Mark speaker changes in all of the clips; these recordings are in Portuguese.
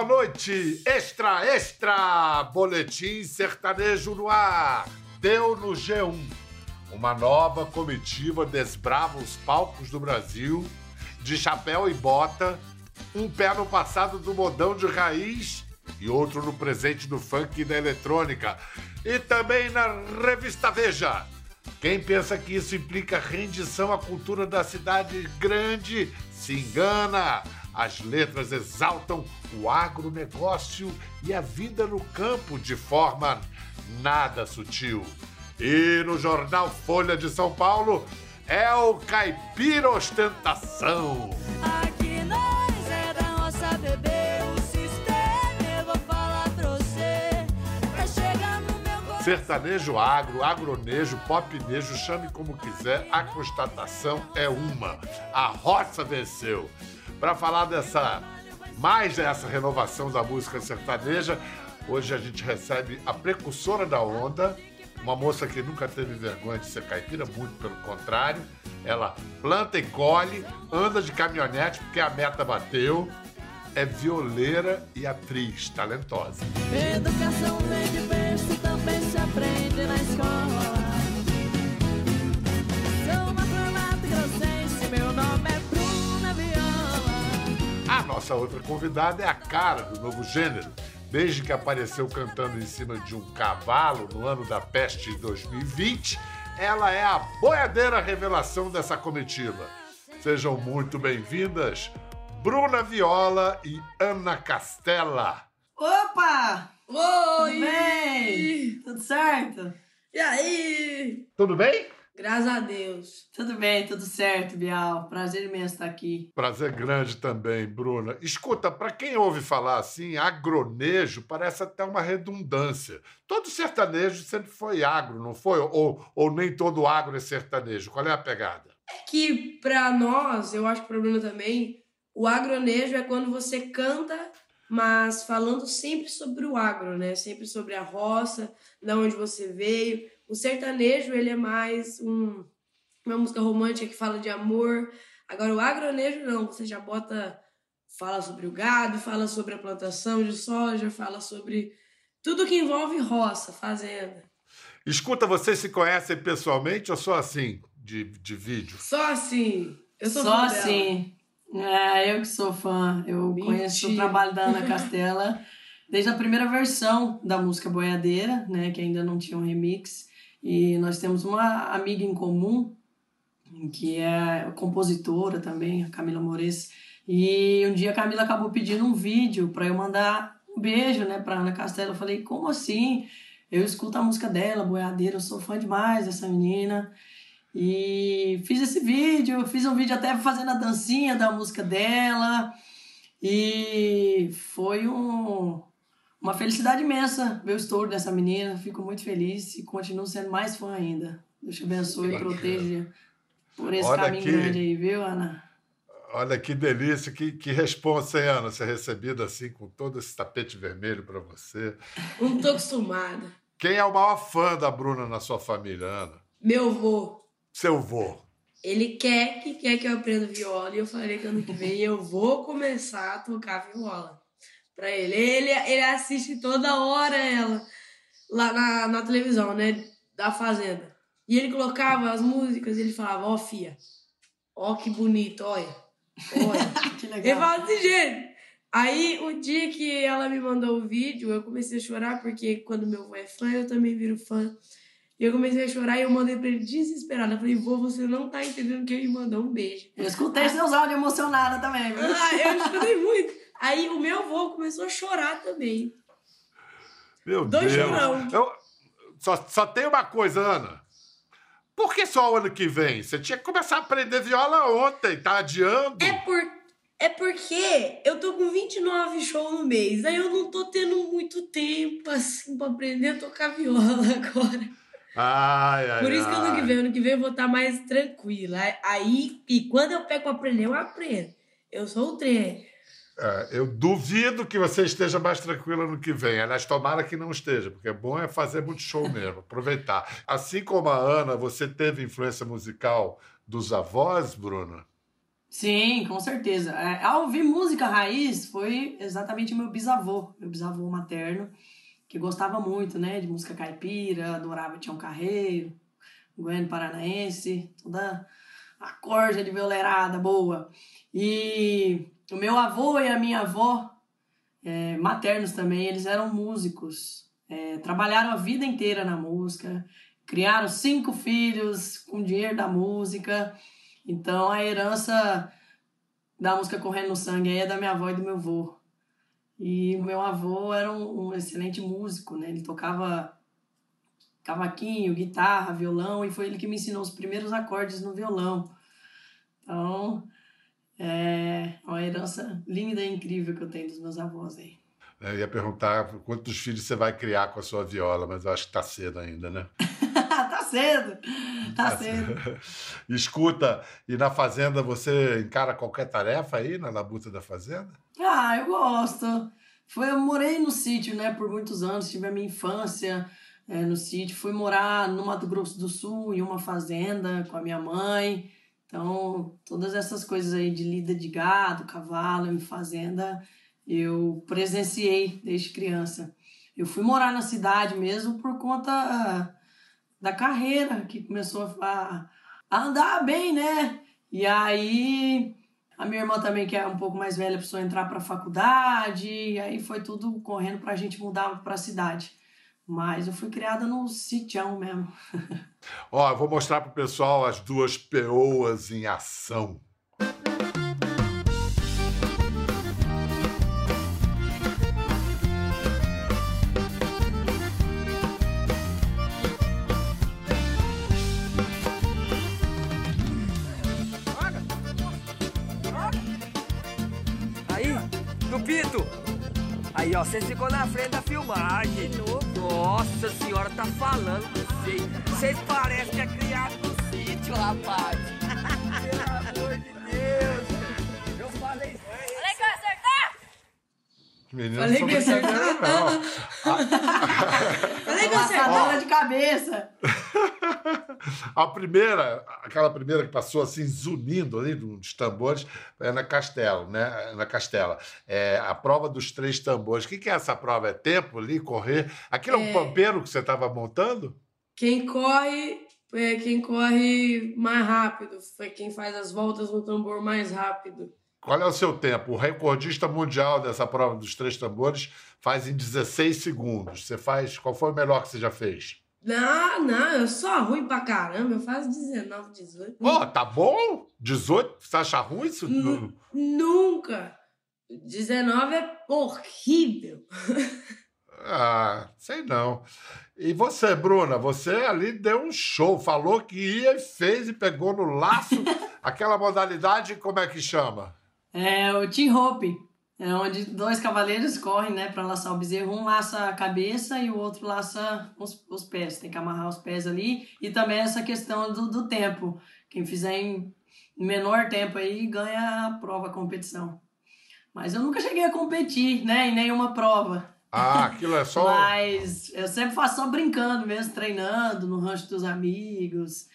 Speaker 1: boa noite. Extra, extra! Boletim sertanejo no ar. Deu no G1. Uma nova comitiva desbrava os palcos do Brasil, de chapéu e bota, um pé no passado do modão de raiz e outro no presente do funk e da eletrônica. E também na revista Veja. Quem pensa que isso implica rendição à cultura da cidade grande se engana. As letras exaltam o agronegócio e a vida no campo de forma nada sutil. E no jornal Folha de São Paulo é o Caipira Ostentação.
Speaker 2: Aqui nós é da nossa bebê, o sistema eu vou falar pra você. Pra chegar no meu coração.
Speaker 1: Sertanejo agro, agronejo, popnejo, chame como quiser, a constatação é uma. A roça venceu. Para falar dessa mais dessa renovação da música sertaneja, hoje a gente recebe a precursora da onda, uma moça que nunca teve vergonha de ser caipira, muito pelo contrário. Ela planta e colhe, anda de caminhonete porque a meta bateu, é violeira e atriz talentosa.
Speaker 2: Educação vem de berço, também se aprende
Speaker 1: nossa outra convidada é a cara do novo gênero. Desde que apareceu cantando em cima de um cavalo no ano da peste de 2020, ela é a boiadeira revelação dessa comitiva. Sejam muito bem-vindas, Bruna Viola e Ana Castela.
Speaker 3: Opa!
Speaker 4: Oi!
Speaker 3: Tudo bem? Tudo certo?
Speaker 4: E aí?
Speaker 1: Tudo bem?
Speaker 4: Graças a Deus.
Speaker 3: Tudo bem, tudo certo, Bial. Prazer imenso estar aqui.
Speaker 1: Prazer grande também, Bruna. Escuta, para quem ouve falar assim, agronejo parece até uma redundância. Todo sertanejo sempre foi agro, não foi? Ou, ou nem todo agro é sertanejo? Qual é a pegada?
Speaker 4: É que pra nós, eu acho que Bruno também, o agronejo é quando você canta, mas falando sempre sobre o agro, né? Sempre sobre a roça, da onde você veio. O sertanejo, ele é mais um, uma música romântica que fala de amor. Agora, o agronejo não, você já bota. Fala sobre o gado, fala sobre a plantação de soja, fala sobre tudo que envolve roça, fazenda.
Speaker 1: Escuta, vocês se conhecem pessoalmente ou só assim, de, de vídeo?
Speaker 4: Só assim. Eu sou
Speaker 3: Só
Speaker 4: fã dela.
Speaker 3: assim. É, eu que sou fã. Eu
Speaker 4: Mentira.
Speaker 3: conheço o trabalho da Ana Castela desde a primeira versão da música Boiadeira, né? Que ainda não tinha um remix. E nós temos uma amiga em comum, que é compositora também, a Camila Mores. E um dia a Camila acabou pedindo um vídeo para eu mandar um beijo, né, pra Ana Castela. Eu falei, como assim? Eu escuto a música dela, Boiadeira, eu sou fã demais dessa menina. E fiz esse vídeo, fiz um vídeo até fazendo a dancinha da música dela. E foi um, uma felicidade imensa ver o estouro dessa menina. Fico muito feliz e continuo sendo mais fã ainda. Deus te abençoe e proteja por esse
Speaker 1: Olha
Speaker 3: caminho
Speaker 1: aqui.
Speaker 3: grande aí, viu, Ana?
Speaker 1: Olha que delícia, que, que responsa, hein, Ana? Ser recebida assim, com todo esse tapete vermelho para você.
Speaker 4: Não tô acostumada.
Speaker 1: Quem é o maior fã da Bruna na sua família, Ana?
Speaker 4: Meu avô,
Speaker 1: Seu vô.
Speaker 4: ele quer que quer que eu aprenda viola e eu falei que ano que vem eu vou começar a tocar viola pra ele. Ele, ele assiste toda hora ela lá na, na televisão, né? Da fazenda. E ele colocava as músicas e ele falava, ó, fia, ó que bonito, olha. Olha.
Speaker 3: Que
Speaker 4: Ele
Speaker 3: legal.
Speaker 4: fala desse jeito. Aí, o dia que ela me mandou o vídeo, eu comecei a chorar, porque quando meu avô é fã, eu também viro fã. E eu comecei a chorar e eu mandei pra ele desesperada. Eu falei, vô, você não tá entendendo que ele me mandou um beijo.
Speaker 3: Eu escutei seus áudios emocionada também, viu?
Speaker 4: Ah, eu chorei muito. Aí o meu avô começou a chorar também.
Speaker 1: Meu
Speaker 4: Dois
Speaker 1: Deus.
Speaker 4: chorão.
Speaker 1: Eu, só, só tem uma coisa, Ana. Por que só o ano que vem? Você tinha que começar a aprender viola ontem, tá adiando?
Speaker 4: É, por, é porque eu tô com 29 shows no mês. Aí eu não tô tendo muito tempo, assim, pra aprender a tocar viola agora.
Speaker 1: Ai, ai,
Speaker 4: Por isso que ano que vem, ano que vem eu vou estar mais tranquila. Aí, e quando eu pego pra aprender, eu aprendo. Eu sou o trem.
Speaker 1: É, eu duvido que você esteja mais tranquila no que vem. Aliás, tomara que não esteja, porque é bom é fazer muito show mesmo, aproveitar. Assim como a Ana, você teve influência musical dos avós, Bruna?
Speaker 3: Sim, com certeza. É, ao ouvir música raiz, foi exatamente meu bisavô, meu bisavô materno, que gostava muito, né, de música caipira, adorava Tião Carreiro, Goiânia Paranaense, toda a corja de violeirada boa. E o meu avô e a minha avó, é, maternos também, eles eram músicos, é, trabalharam a vida inteira na música, criaram cinco filhos com dinheiro da música. Então a herança da música correndo no sangue aí é da minha avó e do meu avô. E o meu avô era um, um excelente músico, né? Ele tocava cavaquinho, guitarra, violão, e foi ele que me ensinou os primeiros acordes no violão. Então, é uma herança linda e incrível que eu tenho dos meus avós aí.
Speaker 1: Eu ia perguntar quantos filhos você vai criar com a sua viola, mas eu acho que tá cedo ainda, né?
Speaker 3: tá cedo, tá cedo.
Speaker 1: Escuta, e na fazenda você encara qualquer tarefa aí na labuta da fazenda?
Speaker 3: Ah, eu gosto. Foi, eu morei no sítio, né, por muitos anos, tive a minha infância é, no sítio. Fui morar no Mato Grosso do Sul, em uma fazenda com a minha mãe. Então, todas essas coisas aí de lida de gado, cavalo, fazenda, eu presenciei desde criança. Eu fui morar na cidade mesmo por conta da carreira, que começou a, a andar bem, né? E aí a minha irmã também, que é um pouco mais velha, precisou entrar para a faculdade, e aí foi tudo correndo para a gente mudar para a cidade. Mas eu fui criada no sitião mesmo.
Speaker 1: Ó, eu vou mostrar pro pessoal as duas peoas em ação.
Speaker 5: Ó, você ficou na frente da filmagem. Nossa senhora, tá falando com vocês. Vocês parecem que é criado no sítio, rapaz. Pelo amor de Deus.
Speaker 1: Meninas
Speaker 4: Falei que ia acertar.
Speaker 1: brincadeira, não.
Speaker 4: Falei que eu.
Speaker 3: Laçadora de cabeça.
Speaker 1: A primeira, aquela primeira que passou assim, zunindo ali nos tambores, é na Castela, né? Na Castela. É a prova dos três tambores. O que, que é essa prova? É tempo ali, correr? Aquilo é um
Speaker 4: É.
Speaker 1: pampeiro que você estava montando?
Speaker 4: Quem corre é quem corre mais rápido. Foi quem faz as voltas no tambor mais rápido.
Speaker 1: Qual é o seu tempo? O recordista mundial dessa prova dos três tambores faz em 16 segundos. Você faz. Qual foi o melhor que você já fez?
Speaker 4: Não, não, eu sou ruim pra caramba. Eu faço 19, 18.
Speaker 1: Pô, tá bom? 18? Você acha ruim isso?
Speaker 4: Hum. Nunca. 19 é horrível.
Speaker 1: Ah, sei não. E você, Bruna, você ali deu um show, falou que ia e fez e pegou no laço aquela modalidade, como é que chama?
Speaker 3: É o team rope. É onde dois cavaleiros correm, né, para laçar o bezerro. Um laça a cabeça e o outro laça os, os pés. Tem que amarrar os pés ali. E também essa questão do, do tempo. Quem fizer em menor tempo aí ganha a prova, a competição. Mas eu nunca cheguei a competir, né, em nenhuma prova.
Speaker 1: Ah, aquilo é só.
Speaker 3: Mas eu sempre faço só brincando mesmo, treinando no rancho dos amigos.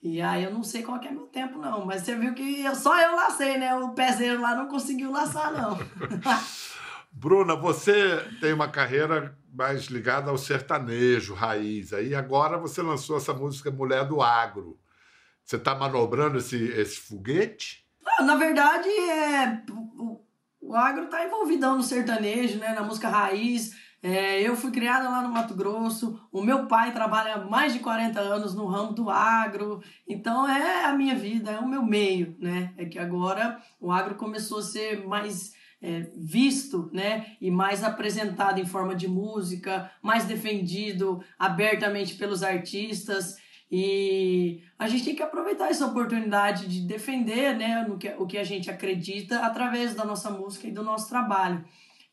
Speaker 3: E aí eu não sei qual que é meu tempo, não. Mas você viu que eu, só eu lacei, né? O pezeiro lá não conseguiu laçar, não.
Speaker 1: Bruna, você tem uma carreira mais ligada ao sertanejo, raiz. Aí agora você lançou essa música Mulher do Agro. Você está manobrando esse, esse foguete?
Speaker 3: Ah, Na verdade, é, o, o agro tá envolvidão no sertanejo, né? Na música raiz. É, eu fui criada lá no Mato Grosso. O meu pai trabalha há mais de 40 anos no ramo do agro. Então é a minha vida, é o meu meio, né? É que agora o agro começou a ser mais é, visto, né? E mais apresentado em forma de música, mais defendido abertamente pelos artistas. E a gente tem que aproveitar essa oportunidade de defender né, no que, o que a gente acredita através da nossa música e do nosso trabalho.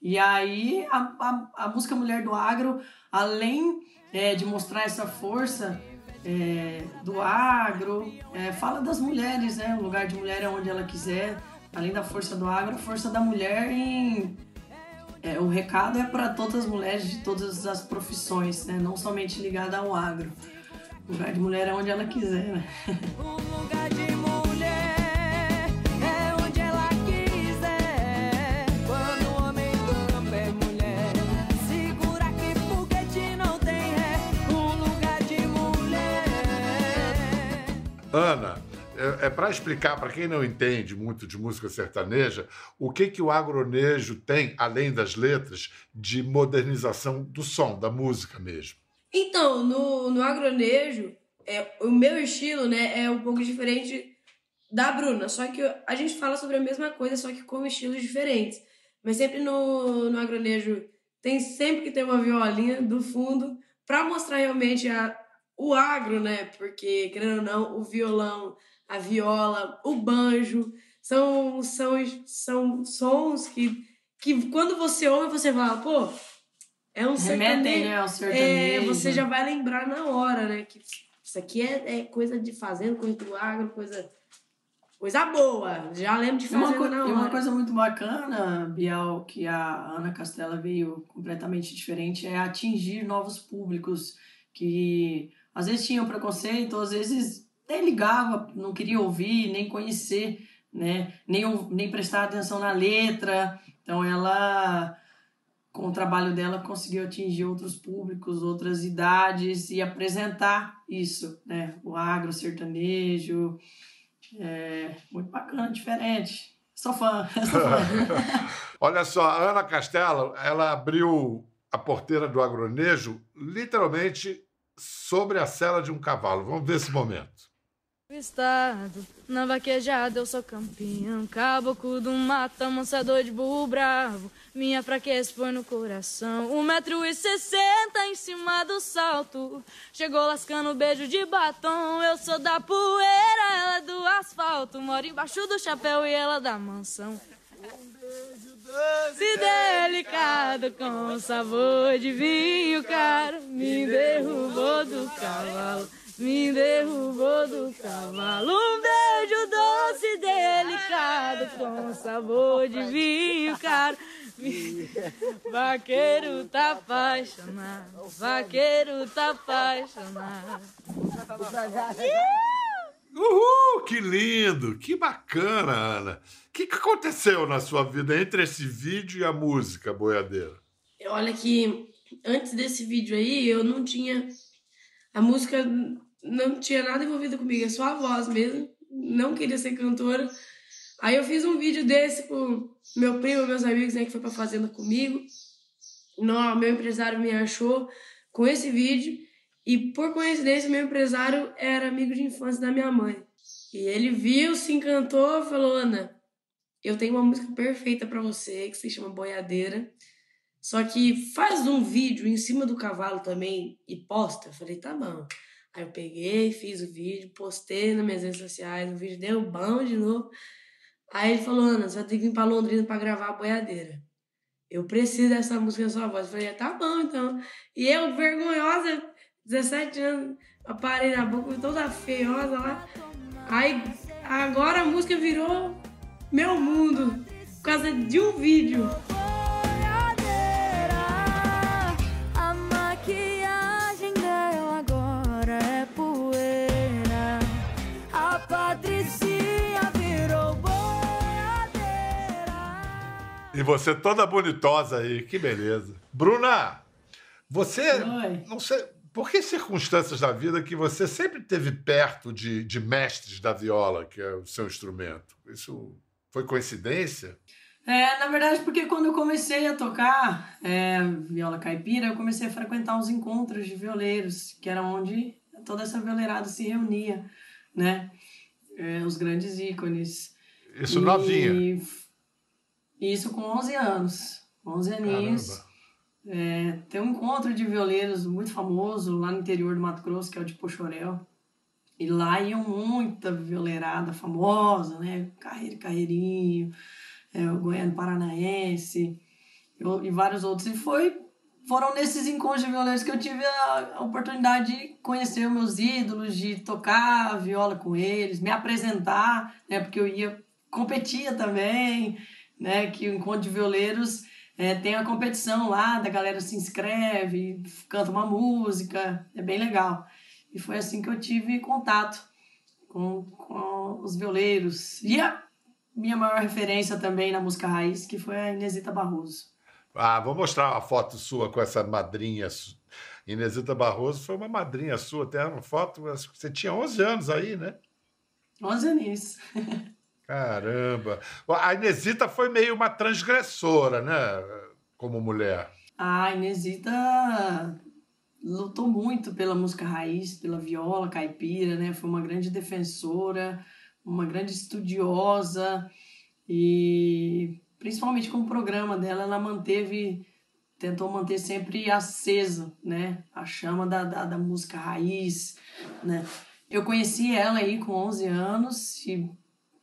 Speaker 3: E aí a, a, a música Mulher do Agro, além é, de mostrar essa força é, do agro, é, fala das mulheres, né? O lugar de mulher é onde ela quiser. Além da força do agro, a força da mulher em é, o recado é para todas as mulheres de todas as profissões, né? não somente ligada ao agro. O lugar de mulher é onde ela quiser. Né?
Speaker 1: Ana, é, é para explicar para quem não entende muito de música sertaneja, o que que o agronejo tem, além das letras, de modernização do som, da música mesmo.
Speaker 4: Então, no, no agronejo, é, o meu estilo né, é um pouco diferente da Bruna. Só que a gente fala sobre a mesma coisa, só que com estilos diferentes. Mas sempre no, no agronejo tem sempre que ter uma violinha do fundo para mostrar realmente a, o agro, né? Porque, querendo ou não, o violão, a viola, o banjo são, são, são sons que, que quando você ouve, você fala, pô, é um sertanejo.
Speaker 3: né, ao
Speaker 4: É,
Speaker 3: sertanejo.
Speaker 4: você já vai lembrar na hora, né? Que isso aqui é, é coisa de fazenda, coisa do agro, coisa, coisa boa. Já lembro de
Speaker 3: E uma,
Speaker 4: na
Speaker 3: e
Speaker 4: hora.
Speaker 3: uma coisa muito bacana, Bial, que a Ana Castela veio completamente diferente, é atingir novos públicos que às vezes tinham preconceito, às vezes nem ligava, não queria ouvir, nem conhecer, né? nem, nem prestar atenção na letra. Então ela, com o trabalho dela, conseguiu atingir outros públicos, outras idades e apresentar isso, né? O agro sertanejo, é muito bacana, diferente. Sou fã, sou fã.
Speaker 1: Olha só, a Ana Castelo, ela abriu a porteira do agronejo literalmente sobre a sela de um cavalo. Vamos ver esse momento.
Speaker 6: Estado, na vaquejada eu sou campeão Caboclo do mata, mansador de burro bravo. Minha fraqueza foi no coração. Um metro e sessenta em cima do salto. Chegou lascando beijo de batom. Eu sou da poeira, ela é do asfalto. Moro embaixo do chapéu e ela da mansão se delicado com sabor de vinho caro Me derrubou do cavalo Me derrubou do cavalo. Um beijo doce delicado Com sabor de vinho caro Vaqueiro tá apaixonado Vaqueiro tá apaixonado
Speaker 1: Uhul, que lindo, que bacana, Ana. O que, que aconteceu na sua vida entre esse vídeo e a música boiadeira?
Speaker 4: Olha que antes desse vídeo aí, eu não tinha. A música não tinha nada envolvido comigo, é só a voz mesmo. Não queria ser cantora. Aí eu fiz um vídeo desse com meu primo, meus amigos, né, que foi pra fazenda comigo. Não, meu empresário me achou com esse vídeo. E por coincidência, meu empresário era amigo de infância da minha mãe. E ele viu, se encantou, falou: Ana, eu tenho uma música perfeita pra você, que se chama Boiadeira. Só que faz um vídeo em cima do cavalo também e posta. Eu falei, tá bom. Aí eu peguei, fiz o vídeo, postei nas minhas redes sociais, o vídeo deu bom de novo. Aí ele falou, Ana, você vai ter que vir pra Londrina pra gravar a boiadeira. Eu preciso dessa música na sua voz. Eu falei, tá bom então. E eu, vergonhosa, 17 anos, eu parei na boca, toda feiosa lá. Aí agora a música virou meu mundo por causa de um vídeo.
Speaker 2: boiadeira. A maquiagem dela agora é poeira. A Patricinha virou boiadeira.
Speaker 1: E você toda bonitosa aí, que beleza. Bruna, você,
Speaker 3: Oi.
Speaker 1: não sei, por que circunstâncias da vida que você sempre esteve perto de, de mestres da viola, que é o seu instrumento? Isso foi coincidência?
Speaker 3: É, na verdade, porque quando eu comecei a tocar é, viola caipira, eu comecei a frequentar os encontros de violeiros, que era onde toda essa violeirada se reunia, né? É, os grandes ícones.
Speaker 1: Isso
Speaker 3: E-
Speaker 1: novinha.
Speaker 3: Isso com 11 anos. 11 aninhos. É, tem um encontro de violeiros muito famoso lá no interior do Mato Grosso, que é o de Pochorel. E lá iam muita violeirada famosa, né? Carreiro Carreirinho, é, o Goiano Paranaense eu- e vários outros. E foi, foram nesses encontros de violeiros que eu tive a, a oportunidade de conhecer meus ídolos, de tocar viola com eles, me apresentar, né? Porque eu ia, competia também, né? Que o encontro de violeiros é, tem a competição lá, da galera se inscreve, canta uma música, é bem legal. E foi assim que eu tive contato com, com os violeiros. E a minha maior referência também na música raiz, que foi a Inesita Barroso.
Speaker 1: Ah, vou mostrar uma foto sua com essa madrinha. Inesita Barroso foi uma madrinha sua, até uma foto. Você tinha 11 anos aí, né?
Speaker 3: 11 aninhos.
Speaker 1: Caramba. A Inesita foi meio uma transgressora, né? Como mulher.
Speaker 3: A Inesita lutou muito pela música raiz, pela viola caipira, né? Foi uma grande defensora, uma grande estudiosa e principalmente com o programa dela, ela manteve, tentou manter sempre acesa, né? A chama da, da, da música raiz, né? Eu conheci ela aí com 11 anos e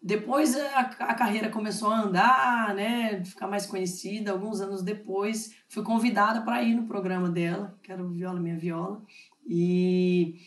Speaker 3: depois a, a carreira começou a andar, né, ficar mais conhecida. Alguns anos depois, fui convidada para ir no programa dela, que era o Viola Minha Viola. E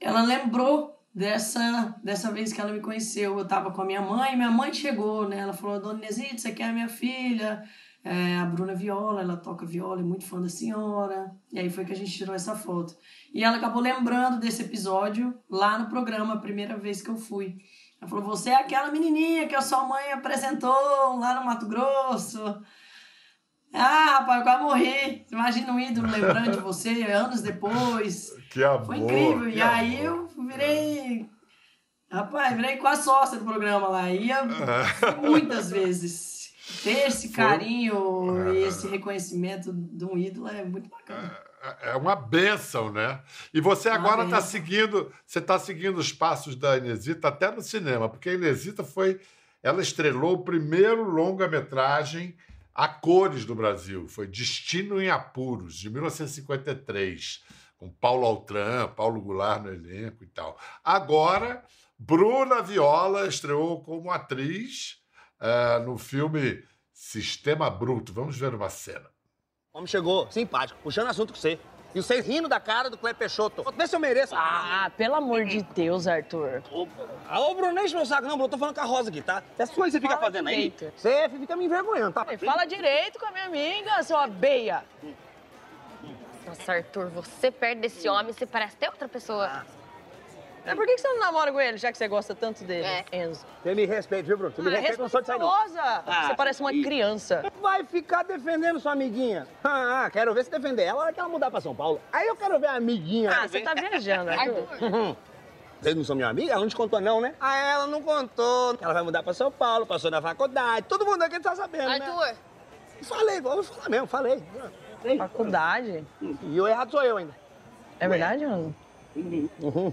Speaker 3: ela lembrou dessa, dessa vez que ela me conheceu. Eu estava com a minha mãe, minha mãe chegou, né? Ela falou: Dona Inesita, você quer a minha filha? É, a Bruna Viola, ela toca viola, é muito fã da senhora. E aí foi que a gente tirou essa foto. E ela acabou lembrando desse episódio lá no programa, a primeira vez que eu fui. Ela falou: Você é aquela menininha que a sua mãe apresentou lá no Mato Grosso. Ah, rapaz, eu quase morri. Imagina um ídolo lembrando de você anos depois.
Speaker 1: Que amor.
Speaker 3: Foi incrível. E aí
Speaker 1: amor.
Speaker 3: eu virei. Rapaz, virei quase sócia do programa lá. Ia muitas vezes. Ter esse carinho e esse reconhecimento de um ídolo é muito bacana.
Speaker 1: É uma benção, né? E você agora está seguindo, você está seguindo os passos da Inesita até no cinema, porque a Inesita foi, ela estrelou o primeiro longa-metragem a cores do Brasil, foi Destino em Apuros, de 1953, com Paulo Altran, Paulo Goulart no elenco e tal. Agora, Bruna Viola estreou como atriz eh, no filme Sistema Bruto. Vamos ver uma cena.
Speaker 7: O homem chegou, simpático, puxando assunto com você. E você rindo da cara do Cleber Peixoto. Vê se eu mereço.
Speaker 8: Ah, pelo amor de Deus, Arthur.
Speaker 7: Ô, ah, ô, Bruno, nem enche meu saco, não, Bruno. Tô falando com a Rosa aqui, tá? Essas coisas que você fica
Speaker 8: Fala
Speaker 7: fazendo
Speaker 8: direito.
Speaker 7: aí, você fica me envergonhando, tá?
Speaker 8: Fala direito com a minha amiga, sua beia.
Speaker 9: Nossa, Arthur, você perto desse homem, você parece até outra pessoa.
Speaker 8: Mas por que você não namora com ele, já que você gosta tanto dele,
Speaker 9: É.
Speaker 8: Enzo?
Speaker 7: Você me respeita, viu, Bruno? Você me
Speaker 8: Ah,
Speaker 7: respeita, não sou de sair, não.
Speaker 8: respeitosa.
Speaker 7: Ah,
Speaker 8: Você parece uma
Speaker 7: e-
Speaker 8: criança.
Speaker 7: Vai ficar defendendo sua amiguinha. Ah, quero ver se defender ela na hora que ela mudar pra São Paulo. Aí eu quero ver a amiguinha.
Speaker 8: Ah, você tá viajando, Arthur.
Speaker 9: Arthur,
Speaker 7: Vocês não são minha amiga? Ela não te contou, não, né? Ah, ela não contou. Ela vai mudar pra São Paulo, passou na faculdade. Todo mundo aqui tá sabendo, né?
Speaker 9: Arthur,
Speaker 7: Falei, vou falar mesmo, falei.
Speaker 8: Faculdade.
Speaker 7: E o errado sou eu ainda.
Speaker 8: É verdade, Enzo?
Speaker 7: Uhum.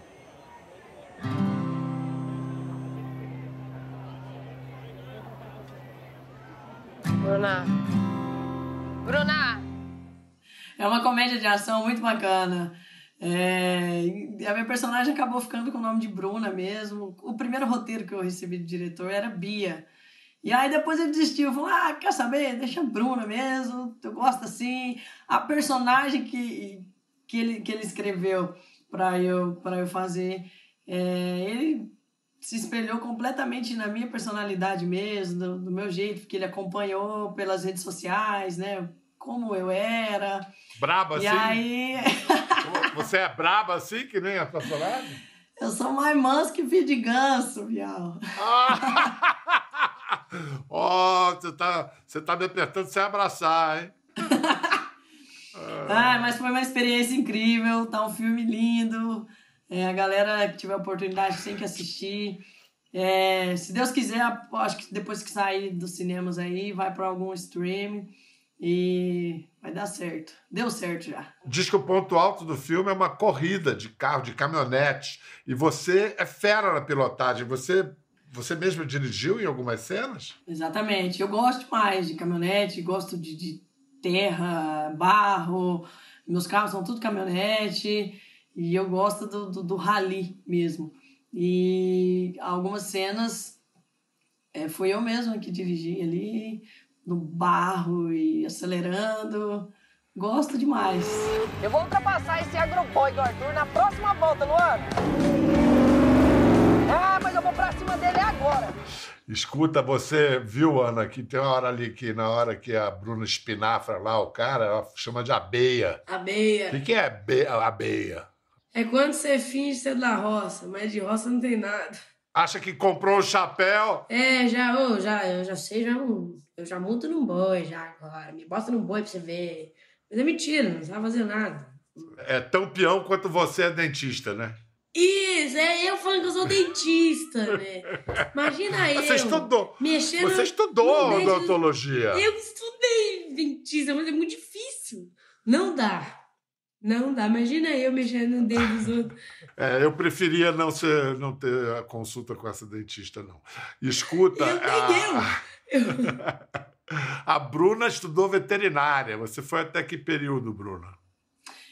Speaker 9: Bruna. Bruna!
Speaker 3: É uma comédia de ação muito bacana. É, a minha personagem acabou ficando com o nome de Bruna mesmo. O primeiro roteiro que eu recebi do diretor era Bia. E aí depois ele desistiu, falou: Ah, quer saber? Deixa a Bruna mesmo, eu gosto assim. A personagem que, que, ele, que ele escreveu para eu, pra eu fazer, é, ele se espelhou completamente na minha personalidade mesmo, do, do meu jeito, porque ele acompanhou pelas redes sociais, né? Como eu era.
Speaker 1: Braba
Speaker 3: E
Speaker 1: assim?
Speaker 3: aí,
Speaker 1: Você é braba assim, que nem a personagem?
Speaker 3: eu sou mais manso que filho de ganso, vial.
Speaker 1: Ó, você tá, você tá me apertando sem abraçar, hein?
Speaker 3: Ah, mas foi uma experiência incrível, tá um filme lindo. É, a galera que tiver oportunidade tem que assistir. É, se Deus quiser, acho que depois que sair dos cinemas aí, vai para algum stream e vai dar certo. Deu certo já.
Speaker 1: Diz que o ponto alto do filme é uma corrida de carro, de caminhonete. E você é fera na pilotagem. Você, você mesmo dirigiu em algumas cenas?
Speaker 3: Exatamente. Eu gosto mais de caminhonete, gosto de, de terra, barro. Meus carros são tudo caminhonete. E eu gosto do, do, do rally mesmo. E algumas cenas é, fui eu mesma que dirigi ali, no barro e acelerando. Gosto demais.
Speaker 8: Eu vou ultrapassar esse agroboy do Arthur na próxima volta, Luana. Ah, mas eu vou pra cima dele agora.
Speaker 1: Escuta, você viu, Ana, que tem uma hora ali que, na hora que a Bruna espinafra lá, o cara, ela chama de abeia. O
Speaker 4: Abeia.
Speaker 1: que, que é abe- abeia?
Speaker 4: É quando você finge ser da roça, mas de roça não tem nada.
Speaker 1: Acha que comprou um chapéu?
Speaker 4: É, já, ô, já, eu já sei, já, um- eu já monto num boi já agora. Me bota num boi pra você ver. Mas é mentira, não sabe fazer nada.
Speaker 1: É tão peão quanto você é dentista, né?
Speaker 4: isso? É eu falando que eu sou dentista, né? Imagina eu.
Speaker 1: Você estudou.
Speaker 4: Mexendo
Speaker 1: Você estudou odontologia.
Speaker 4: Eu estudei dentista, mas é muito difícil. Não dá. Não dá. Imagina eu mexendo no dente dos outros.
Speaker 1: É, eu preferia não, ser, não ter a consulta com essa dentista, não. Escuta.
Speaker 4: Eu nem
Speaker 1: a, a Bruna estudou veterinária. Você foi até que período, Bruna?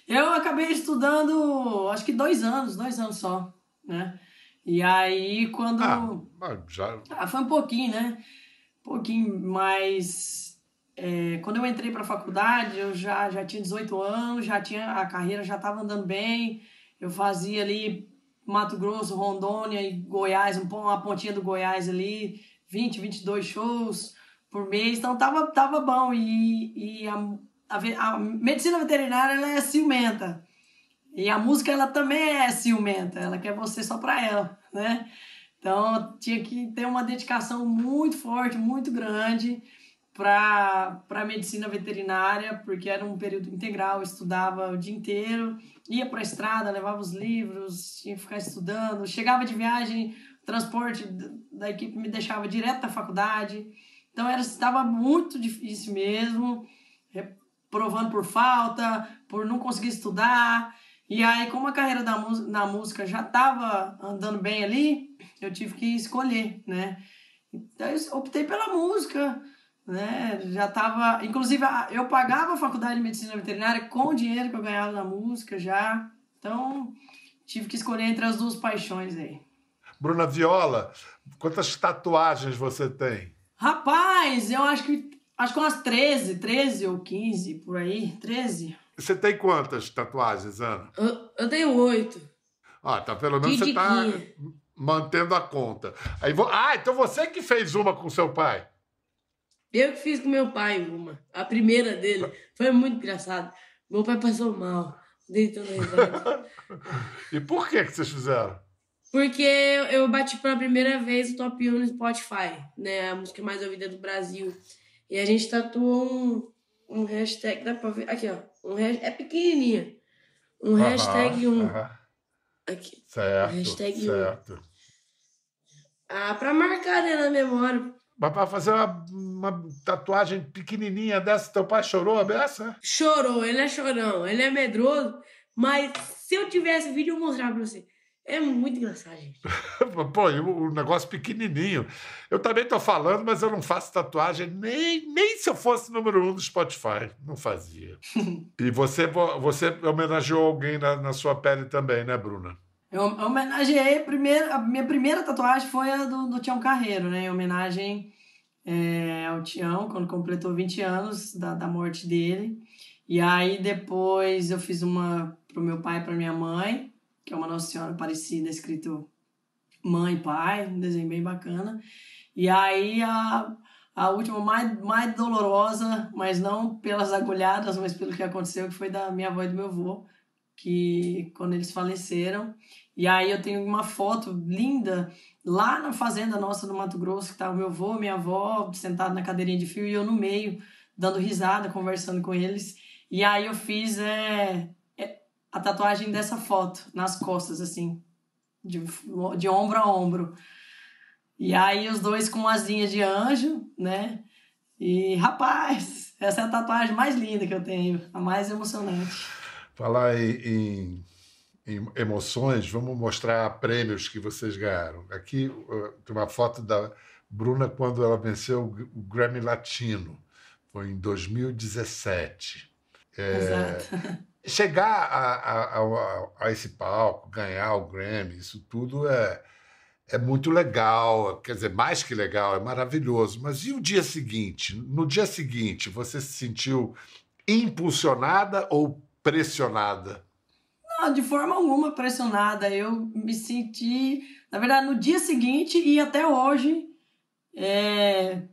Speaker 3: Eu acabei estudando, acho que dois anos, dois anos só, né? E aí, quando...
Speaker 1: Ah, já.
Speaker 3: Ah, foi um pouquinho, né? Um pouquinho, mas é, quando eu entrei para a faculdade, eu já, já tinha 18 anos, já tinha a carreira já estava andando bem. Eu fazia ali Mato Grosso, Rondônia e Goiás, um, uma pontinha do Goiás ali, 20, 22 shows por mês, então tava, tava bom. E, e a, a, a medicina veterinária ela é ciumenta. E a música ela também é ciumenta, ela quer você só para ela, né? Então tinha que ter uma dedicação muito forte, muito grande para a medicina veterinária, porque era um período integral, estudava o dia inteiro, ia para a estrada, levava os livros, tinha que ficar estudando, chegava de viagem, transporte da equipe me deixava direto da faculdade, então era estava muito difícil mesmo, provando por falta, por não conseguir estudar. E aí, como a carreira da na música já estava andando bem ali, eu tive que escolher, né? Então eu optei pela música, né? Já tava, inclusive eu pagava a faculdade de medicina veterinária com o dinheiro que eu ganhava na música já. Então, tive que escolher entre as duas paixões aí.
Speaker 1: Bruna Viola, quantas tatuagens você tem?
Speaker 3: Rapaz, eu acho que acho que umas 13, 13 ou 15 por aí, 13.
Speaker 1: Você tem quantas tatuagens, Ana?
Speaker 4: Eu, eu tenho oito.
Speaker 1: Ah, tá, pelo menos você tá
Speaker 4: Didiquinha.
Speaker 1: mantendo a conta. Aí, Ah, então você que fez uma com seu pai.
Speaker 4: Eu que fiz com meu pai uma. A primeira dele. Foi muito engraçado. Meu pai passou mal. Deitando.
Speaker 1: E por que, que vocês fizeram?
Speaker 4: Porque eu bati pela primeira vez o top 1 no Spotify, né? A música mais ouvida do Brasil. E a gente tatuou um, um hashtag, dá pra ver? Aqui, ó. Um hash- é pequenininha. Um hashtag 1.
Speaker 1: Aham,
Speaker 4: Aqui.
Speaker 1: Certo,
Speaker 4: Hashtag um.
Speaker 1: certo.
Speaker 4: Ah, pra marcar, né, na memória.
Speaker 1: Mas para fazer uma, uma tatuagem pequenininha dessa, teu pai chorou a beça?
Speaker 4: Chorou, ele é chorão, ele é medroso. Mas se eu tivesse vídeo, eu mostrava pra você. É muito engraçado, gente.
Speaker 1: Pô, o o negócio pequenininho. Eu também tô falando, mas eu não faço tatuagem nem, nem se eu fosse número um do Spotify. Não fazia. e você, você homenageou alguém na, na sua pele também, né, Bruna?
Speaker 3: Eu homenageei, primeiro, a minha primeira tatuagem foi a do, do Tião Carreiro, né? Em homenagem é, ao Tião, quando completou 20 anos da, da morte dele. E aí depois eu fiz uma pro meu pai e pra minha mãe, que é uma Nossa Senhora Aparecida, escrito mãe e pai, um desenho bem bacana. E aí a, a última mais, mais dolorosa, mas não pelas agulhadas, mas pelo que aconteceu, que foi da minha avó e do meu avô, que quando eles faleceram. E aí eu tenho uma foto linda lá na fazenda nossa no Mato Grosso, que tá o meu avô, minha avó, sentado na cadeirinha de fio e eu no meio, dando risada, conversando com eles. E aí eu fiz é, é, a tatuagem dessa foto nas costas, assim, de, de ombro a ombro. E aí os dois com asinhas de anjo, né? E rapaz, essa é a tatuagem mais linda que eu tenho, a mais emocionante.
Speaker 1: Falar em emoções, vamos mostrar prêmios que vocês ganharam. Aqui tem uma foto da Bruna quando ela venceu o Grammy Latino. Foi em 2017. É,
Speaker 3: Exato.
Speaker 1: chegar a, a, a, a, esse palco, ganhar o Grammy, isso tudo é, é muito legal, quer dizer, mais que legal, é maravilhoso. Mas e o dia seguinte? No dia seguinte, você se sentiu impulsionada ou pressionada?
Speaker 3: Não, de forma alguma pressionada. Eu me senti, na verdade, no dia seguinte e até hoje, é...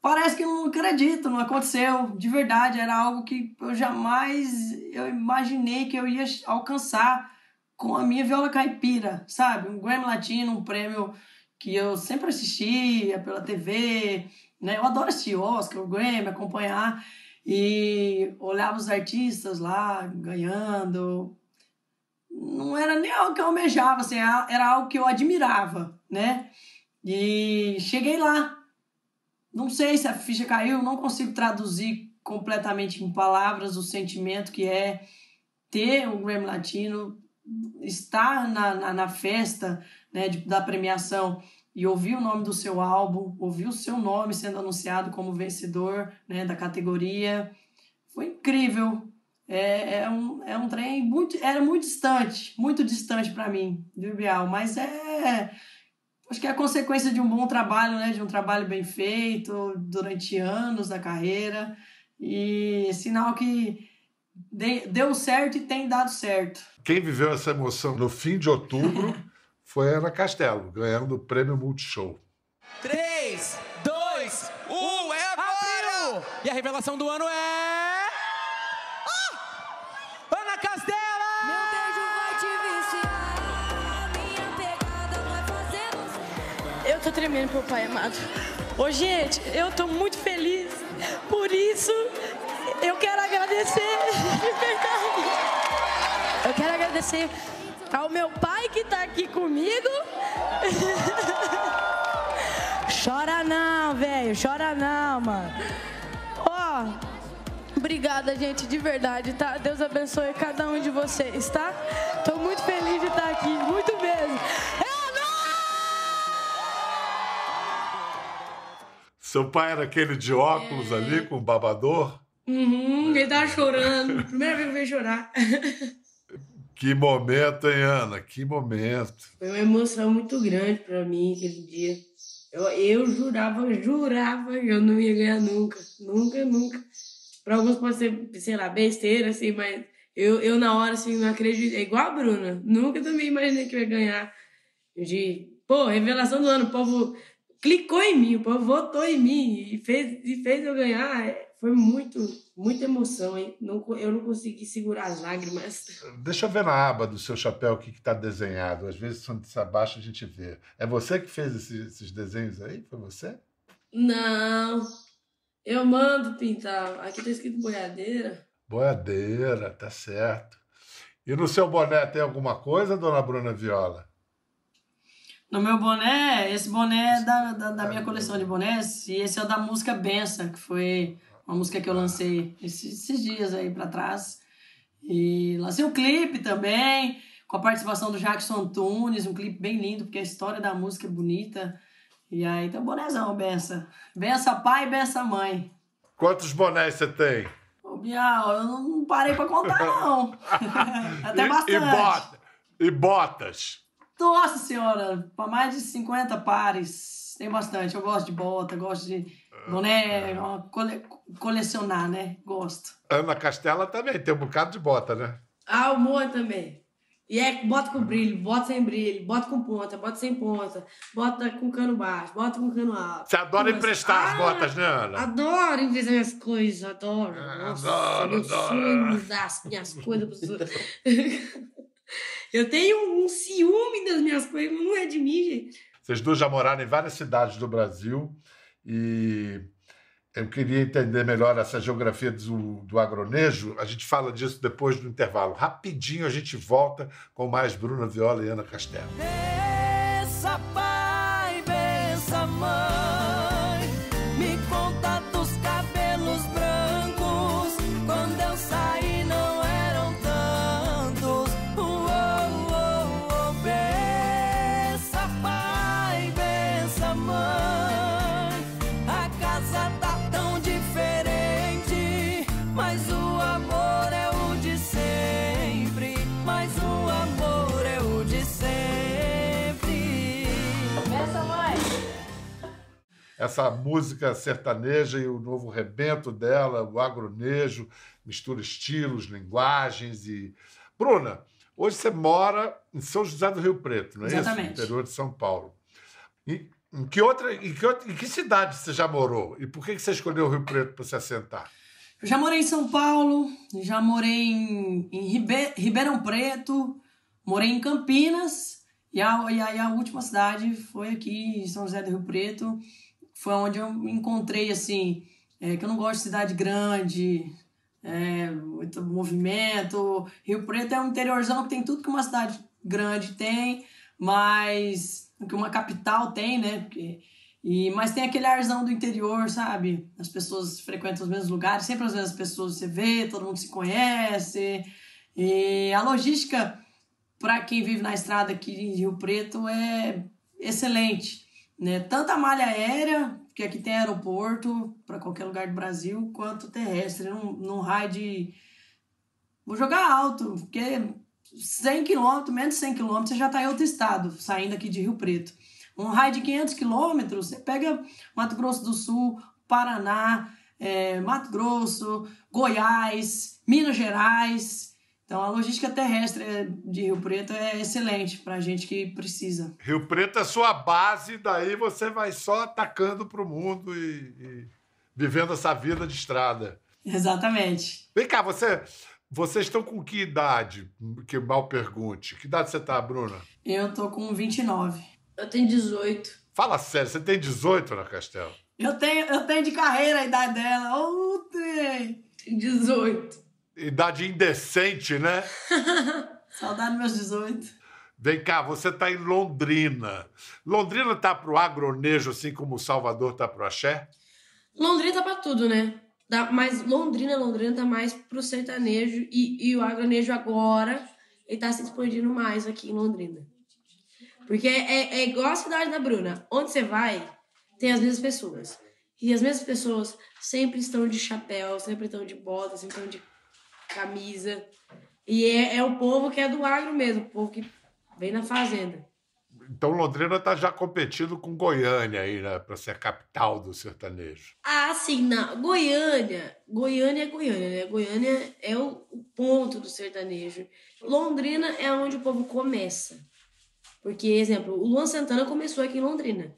Speaker 3: parece que eu não acredito, não aconteceu. De verdade, era algo que eu jamais eu imaginei que eu ia alcançar com a minha viola caipira, sabe? Um Grammy Latino, um prêmio que eu sempre assistia pela TV, né? Eu adoro assistir Oscar, o Grammy, acompanhar e olhava os artistas lá ganhando. não era nem algo que eu almejava, assim, era algo que eu admirava, né? E cheguei lá. Não sei se a ficha caiu, não consigo traduzir completamente em palavras o sentimento que é ter o Grammy Latino, estar na, na, na festa né, de- da premiação e ouvir o nome do seu álbum, ouvir o seu nome sendo anunciado como vencedor né, da categoria. Foi incrível. É, é, um, é um trem muito. Era muito distante, muito distante para mim, do Bial, mas é. Acho que é a consequência de um bom trabalho, né? De um trabalho bem feito durante anos da carreira. E sinal que de- deu certo e tem dado certo.
Speaker 1: Quem viveu essa emoção no fim de outubro foi a Ana Castelo, ganhando o prêmio Multishow.
Speaker 10: 3, 2, 1, é agora! E a revelação do ano é. Ah! Ana Castela!
Speaker 2: Meu beijo vai te viciar, minha pegada vai fazer você.
Speaker 6: Eu tô tremendo, meu pai amado. Ô, gente, eu tô muito feliz. Por isso, eu quero agradecer, de verdade. Eu quero agradecer ao meu pai que tá aqui comigo. Chora não, velho. Chora não, mano. Ó, obrigada, gente, de verdade, tá? Deus abençoe cada um de vocês, tá? Tô muito feliz de estar aqui, muito mesmo.
Speaker 1: Seu pai era aquele de óculos ali com o babador?
Speaker 4: Uhum, ele tava chorando. Primeira vez que veio chorar.
Speaker 1: Que momento, hein, Ana? Que momento.
Speaker 4: Foi uma emoção muito grande pra mim aquele dia. Eu, eu jurava, jurava que eu não ia ganhar nunca. Nunca, nunca. Pra alguns pode ser, sei lá, besteira, assim, mas eu, eu na hora, assim, não acredito. É igual a Bruna. Nunca também imaginei que eu ia ganhar. De, pô, revelação do ano. O povo clicou em mim, o povo votou em mim e fez, e fez eu ganhar. É, Foi muito, muita emoção, hein? Não, eu não consegui segurar as lágrimas.
Speaker 1: Deixa eu ver na aba do seu chapéu o que está desenhado. Às vezes, quando se abaixa, a gente vê. É você que fez esse- esses desenhos aí? Foi você?
Speaker 4: Não, eu mando pintar. Aqui tá escrito boiadeira.
Speaker 1: Boiadeira, tá certo. E no seu boné tem alguma coisa, dona Bruna Viola?
Speaker 3: No meu boné, esse boné é da, da, da minha coleção de bonés, e esse é o da música Benção, que foi uma música que eu lancei esses, esses dias aí pra trás. E lancei um clipe também, com a participação do Jackson Antunes, um clipe bem lindo, porque a história da música é bonita. E aí tem o bonézão, Benção. Benção pai, benção mãe.
Speaker 1: Quantos bonés você tem?
Speaker 3: Ô, Bial, eu não parei pra contar, não. Até bastante.
Speaker 1: E, bota, e botas?
Speaker 3: Nossa senhora, para mais de 50 pares. Tem bastante. Eu gosto de bota, gosto de boné, ó, cole- colecionar, né? Gosto.
Speaker 1: Ana Castela também tem um bocado de bota, né?
Speaker 4: Ah, o Moa também. E é, bota com brilho, bota sem brilho, bota com ponta, bota sem ponta, bota com cano baixo, bota com cano alto.
Speaker 1: Você adora emprestar as
Speaker 4: ah,
Speaker 1: botas, né, Ana?
Speaker 4: Adoro emprestar minhas coisas, adoro. Nossa,
Speaker 1: adoro,
Speaker 4: meu
Speaker 1: adoro.
Speaker 4: sonho é as minhas coisas pros outros. Eu tenho um ciúme das minhas coisas, mas não é de mim, gente.
Speaker 1: Vocês duas já moraram em várias cidades do Brasil e eu queria entender melhor essa geografia do, do agronejo. A gente fala disso depois do intervalo. Rapidinho a gente volta com mais Bruna Viola e Ana Castelo.
Speaker 2: Bença
Speaker 1: Essa música sertaneja e o novo rebento dela, o agronejo, mistura estilos, linguagens e. Bruna, hoje você mora em São José do Rio Preto, não é
Speaker 3: Exatamente.
Speaker 1: isso? No interior de São Paulo. E, em, que outra, em, que outra- em que cidade você já morou? E por que que você escolheu o Rio Preto para se assentar?
Speaker 3: Eu já morei em São Paulo, já morei em, em Ribe- Ribeirão Preto, morei em Campinas, e a, e, a, e a última cidade foi aqui em São José do Rio Preto. Foi onde eu me encontrei, assim, é, que eu não gosto de cidade grande, é, muito movimento. Rio Preto é um interiorzão que tem tudo que uma cidade grande tem, mas que uma capital tem, né? Porque, e, mas tem aquele arzão do interior, sabe? As pessoas frequentam os mesmos lugares, sempre as mesmas pessoas você vê, todo mundo se conhece. E a logística, para quem vive na estrada aqui em Rio Preto, é excelente. Né? Tanto a malha aérea, que aqui tem aeroporto para qualquer lugar do Brasil, quanto terrestre, num, num raio de. Vou jogar alto, porque 100 km, menos de 100 km, você já está em outro estado, saindo aqui de Rio Preto. Um raio de 500 km, você pega Mato Grosso do Sul, Paraná, é, Mato Grosso, Goiás, Minas Gerais. Então a logística terrestre de Rio Preto é excelente para a gente que precisa.
Speaker 1: Rio Preto é sua base, daí você vai só atacando para o mundo e, e, vivendo essa vida de estrada.
Speaker 3: Exatamente.
Speaker 1: Vem cá, você, vocês estão com que idade? Que mal pergunte. Que idade você tá, Bruna?
Speaker 3: Eu tô com 29.
Speaker 4: Eu tenho 18.
Speaker 1: Fala sério, você tem 18, Ana Castelo?
Speaker 3: Eu tenho, eu tenho de carreira a idade dela. Oh, tem.
Speaker 4: 18.
Speaker 1: Idade indecente, né?
Speaker 3: Saudade meus 18.
Speaker 1: Vem cá, você tá em Londrina. Londrina tá pro agronejo, assim como Salvador tá pro axé?
Speaker 4: Londrina tá pra tudo, né? Dá, mas Londrina, Londrina tá mais pro sertanejo e, e o agronejo agora ele tá se expandindo mais aqui em Londrina. Porque é, é igual a cidade da Bruna. Onde você vai, tem as mesmas pessoas. E as mesmas pessoas sempre estão de chapéu, sempre estão de bota, sempre estão de camisa. E é, é o povo que é do agro mesmo, o povo que vem na fazenda.
Speaker 1: Então Londrina tá já competindo com Goiânia aí, né? Pra ser a capital do sertanejo.
Speaker 4: Ah, sim, não. Goiânia. Goiânia é Goiânia, né? Goiânia é o, o ponto do sertanejo. Londrina é onde o povo começa. Porque, exemplo, o Luan Santana começou aqui em Londrina.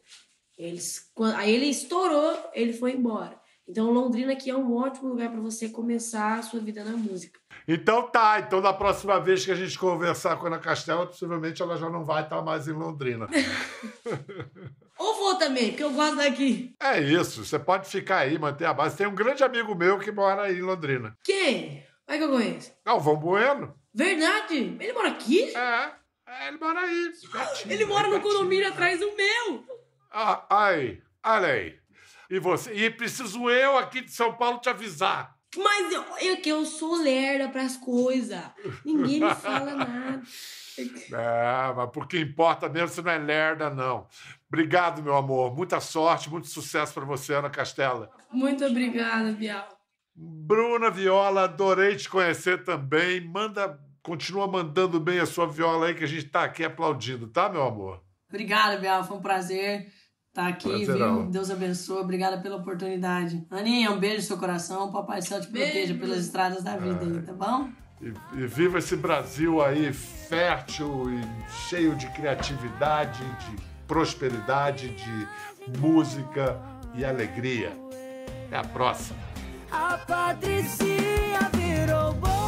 Speaker 4: Eles, aí ele estourou, ele foi embora. Então, Londrina aqui é um ótimo lugar para você começar a sua vida na música.
Speaker 1: Então tá, então da próxima vez que a gente conversar com a Ana Castela, possivelmente ela já não vai estar mais em Londrina.
Speaker 4: Ou vou também, porque eu gosto daqui.
Speaker 1: É isso, você pode ficar aí, manter a base. Tem um grande amigo meu que mora aí em Londrina.
Speaker 4: Quem? Vai que eu conheço.
Speaker 1: Galvão Bueno.
Speaker 4: Verdade? Ele mora aqui?
Speaker 1: É, é ele mora aí. pertinho,
Speaker 4: Ele mora no condomínio atrás do meu.
Speaker 1: Ah, aí, olha aí. E você? E preciso eu aqui de São Paulo te avisar.
Speaker 4: Mas eu, eu que eu sou lerda pras coisas. Ninguém me fala nada.
Speaker 1: É, mas por que importa mesmo, você não é lerda, não. Obrigado, meu amor. Muita sorte, muito sucesso para você, Ana Castela.
Speaker 4: Muito obrigada, Bial.
Speaker 1: Bruna Viola, adorei te conhecer também. Manda, continua mandando bem a sua viola aí, que a gente tá aqui aplaudindo, tá, meu amor?
Speaker 3: Obrigada, Bial. Foi um prazer estar aqui,
Speaker 1: Prazerão.
Speaker 3: viu? Deus abençoe. Obrigada pela oportunidade. Aninha, um beijo no seu coração. Papai Céu te
Speaker 4: Beijo.
Speaker 3: proteja pelas estradas da vida aí, tá bom?
Speaker 1: E, e viva esse Brasil aí fértil e cheio de criatividade, de prosperidade, de música e alegria. Até a próxima.
Speaker 2: A Patricinha virou boiadeira,